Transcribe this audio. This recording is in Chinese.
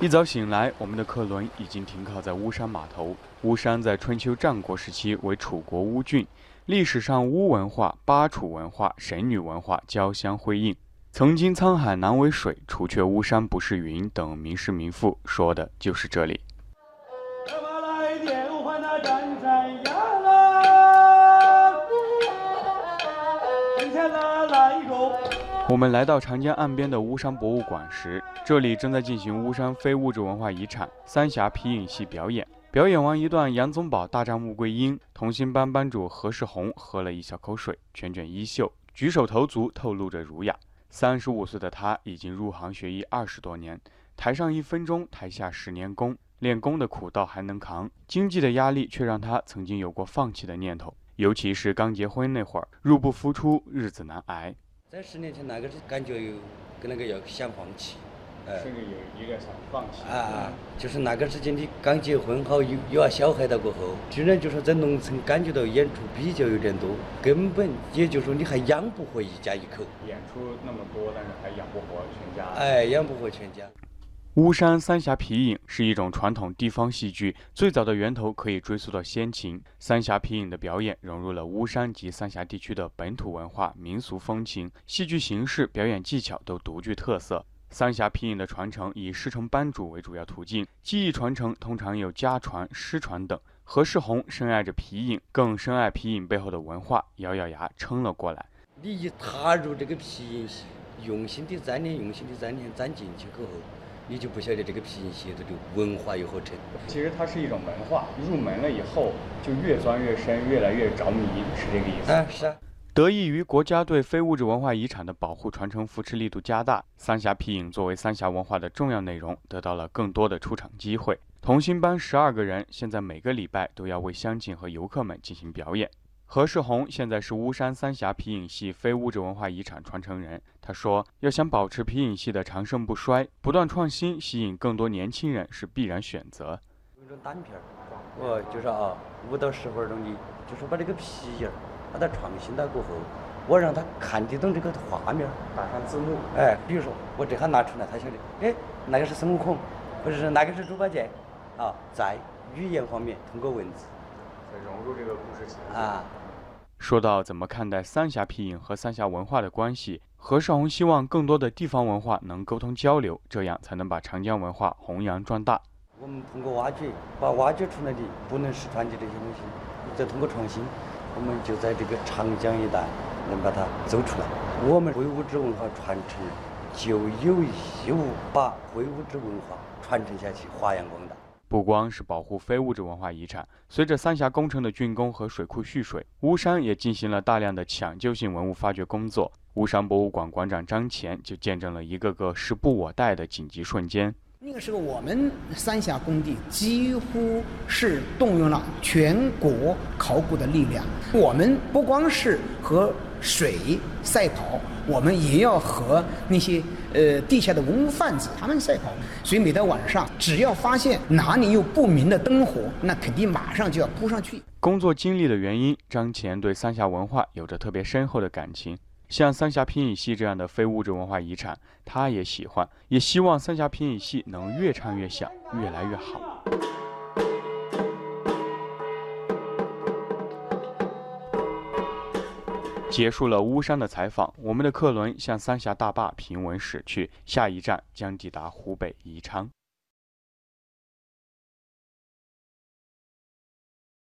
一早醒来，我们的客轮已经停靠在巫山码头。巫山在春秋战国时期为楚国巫郡，历史上巫文化、巴楚文化、神女文化交相辉映。曾经沧海难为水，除却巫山不是云等名士名赋，说的就是这里。我们来到长江岸边的巫山博物馆时，这里正在进行巫山非物质文化遗产三峡皮影戏表演。表演完一段杨宗保大战穆桂英，童星班班主何世宏喝了一小口水，卷卷衣袖，举手投足透露着儒雅。三十五岁的他已经入行学艺二十多年，台上一分钟，台下十年功，练功的苦倒还能扛，经济的压力却让他曾经有过放弃的念头。尤其是刚结婚那会儿，入不敷出，日子难挨。在十年前，那个是感觉有跟那个要想放弃，甚至有一个想放弃。啊，就是那个时间你刚结婚好，有有了小孩了过后，居然就说在农村感觉到演出比较有点多，根本也就说你还养不活一家一口。演出那么多，但是还养不活全家。哎，养不活全家。巫山三峡皮影是一种传统地方戏剧，最早的源头可以追溯到先秦。三峡皮影的表演融入了巫山及三峡地区的本土文化、民俗风情，戏剧形式、表演技巧都独具特色。三峡皮影的传承以师承班主为主要途径，技艺传承通常有家传、师传等。何世宏深爱着皮影，更深爱皮影背后的文化，咬咬牙撑了过来。你一踏入这个皮影戏，用心的钻研，用心的钻研，钻进去过后。你就不晓得这个皮影戏的文化有何成。其实它是一种文化，入门了以后就越钻越深，越来越着迷，是这个意思。啊，是啊。得益于国家对非物质文化遗产的保护、传承、扶持力度加大，三峡皮影作为三峡文化的重要内容，得到了更多的出场机会。童星班十二个人，现在每个礼拜都要为乡亲和游客们进行表演。何世宏现在是巫山三峡皮影戏非物质文化遗产传承人。他说：“要想保持皮影戏的长盛不衰，不断创新，吸引更多年轻人是必然选择。”有种单片儿，我，就是啊，五到十分钟的，就是把这个皮影儿把它创新了过后，我让他看得懂这个画面，打上字幕。哎，比如说我这下拿出来，他晓得，哎，那个是孙悟空，或者是那个是猪八戒，啊，在语言方面通过文字，再融入这个故事情节啊。说到怎么看待三峡皮影和三峡文化的关系，何少红希望更多的地方文化能沟通交流，这样才能把长江文化弘扬壮大。我们通过挖掘，把挖掘出来的不能失传的这些东西，再通过创新，我们就在这个长江一带能把它走出来。我们非物质文化传承就有义务把非物质文化传承下去，发扬光大。不光是保护非物质文化遗产，随着三峡工程的竣工和水库蓄水，巫山也进行了大量的抢救性文物发掘工作。巫山博物馆馆长张乾就见证了一个个时不我待的紧急瞬间。那个时候，我们三峡工地几乎是动用了全国考古的力量，我们不光是和水赛跑，我们也要和那些。呃，地下的文物贩子他们赛跑，所以每到晚上，只要发现哪里有不明的灯火，那肯定马上就要扑上去。工作经历的原因，张乾对三峡文化有着特别深厚的感情。像三峡皮影戏这样的非物质文化遗产，他也喜欢，也希望三峡皮影戏能越唱越响，越来越好。结束了巫山的采访，我们的客轮向三峡大坝平稳驶去，下一站将抵达湖北宜昌。